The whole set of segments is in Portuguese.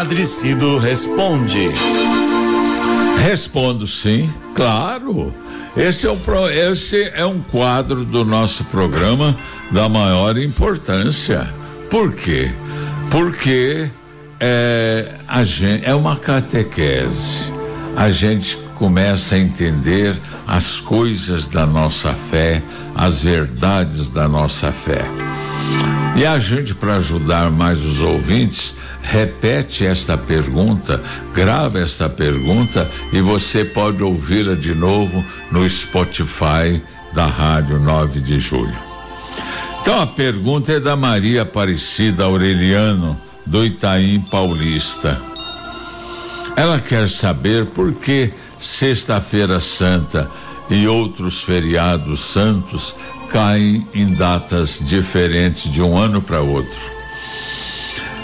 Padre Cido responde. Respondo sim, claro. Esse é, um, esse é um quadro do nosso programa da maior importância. Por quê? Porque é, a gente, é uma catequese. A gente começa a entender as coisas da nossa fé, as verdades da nossa fé. E a gente, para ajudar mais os ouvintes, repete esta pergunta, grava esta pergunta e você pode ouvi-la de novo no Spotify da Rádio 9 de Julho. Então a pergunta é da Maria Aparecida Aureliano, do Itaim Paulista. Ela quer saber por que Sexta-feira Santa e outros feriados santos caem em datas diferentes de um ano para outro.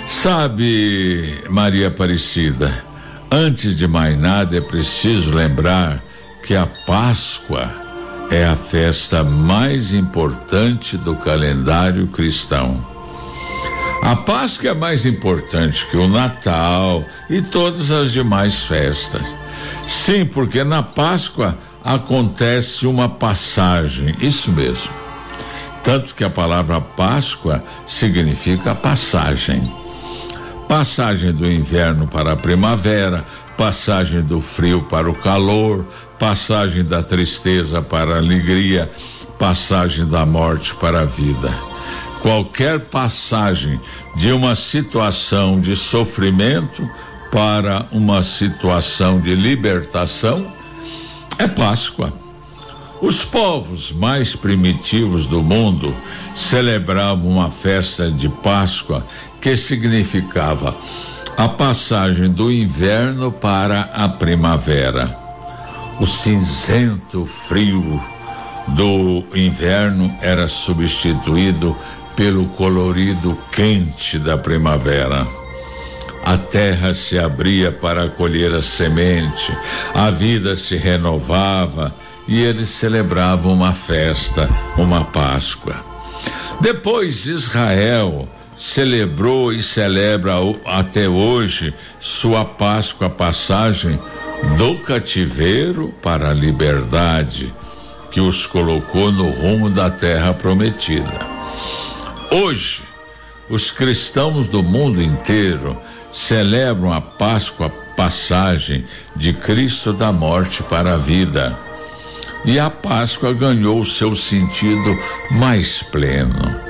Sabe, Maria Aparecida, antes de mais nada é preciso lembrar que a Páscoa é a festa mais importante do calendário cristão. A Páscoa é mais importante que o Natal e todas as demais festas. Sim, porque na Páscoa acontece uma passagem, isso mesmo. Tanto que a palavra Páscoa significa passagem. Passagem do inverno para a primavera, passagem do frio para o calor, passagem da tristeza para a alegria, passagem da morte para a vida. Qualquer passagem de uma situação de sofrimento para uma situação de libertação é Páscoa. Os povos mais primitivos do mundo celebravam uma festa de Páscoa que significava a passagem do inverno para a primavera. O cinzento frio do inverno era substituído pelo colorido quente da primavera. A terra se abria para colher a semente, a vida se renovava e eles celebravam uma festa, uma Páscoa. Depois Israel celebrou e celebra até hoje sua Páscoa, passagem do cativeiro para a liberdade, que os colocou no rumo da terra prometida. Hoje, os cristãos do mundo inteiro celebram a Páscoa, passagem de Cristo da morte para a vida. E a Páscoa ganhou seu sentido mais pleno.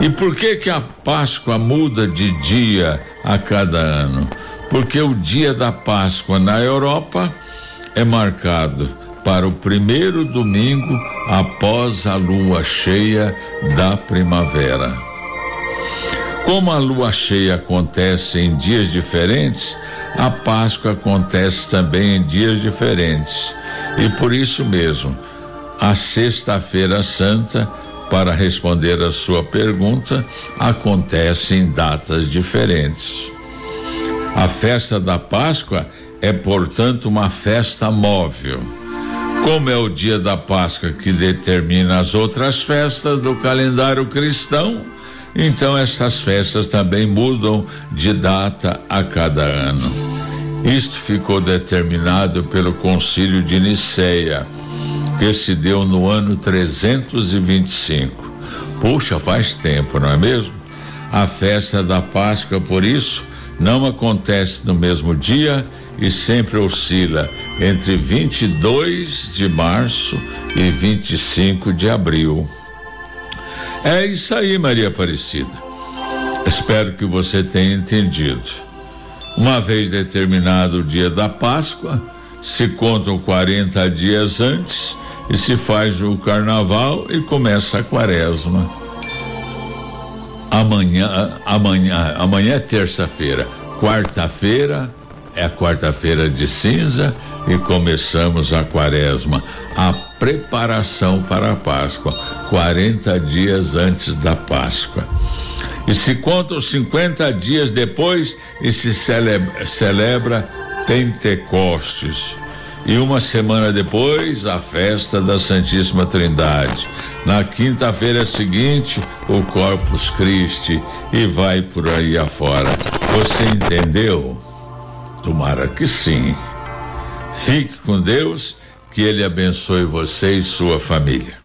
E por que que a Páscoa muda de dia a cada ano? Porque o dia da Páscoa na Europa é marcado para o primeiro domingo após a lua cheia da primavera. Como a lua cheia acontece em dias diferentes, a Páscoa acontece também em dias diferentes. E por isso mesmo, a Sexta-feira Santa, para responder a sua pergunta, acontece em datas diferentes. A festa da Páscoa é, portanto, uma festa móvel. Como é o dia da Páscoa que determina as outras festas do calendário cristão, então estas festas também mudam de data a cada ano. Isto ficou determinado pelo Concílio de Niceia, que se deu no ano 325. Puxa, faz tempo, não é mesmo? A festa da Páscoa, por isso, não acontece no mesmo dia e sempre oscila entre 22 de março e 25 de abril. É isso aí, Maria Aparecida. Espero que você tenha entendido. Uma vez determinado o dia da Páscoa, se contam 40 dias antes e se faz o carnaval e começa a quaresma. Amanhã, amanhã, amanhã é terça-feira. Quarta-feira é a quarta-feira de cinza e começamos a quaresma, a preparação para a Páscoa, 40 dias antes da Páscoa. E se contam 50 dias depois e se celebra, celebra Pentecostes. E uma semana depois, a festa da Santíssima Trindade. Na quinta-feira seguinte, o Corpus Christi e vai por aí afora. Você entendeu? Tomara que sim. Fique com Deus, que Ele abençoe você e sua família.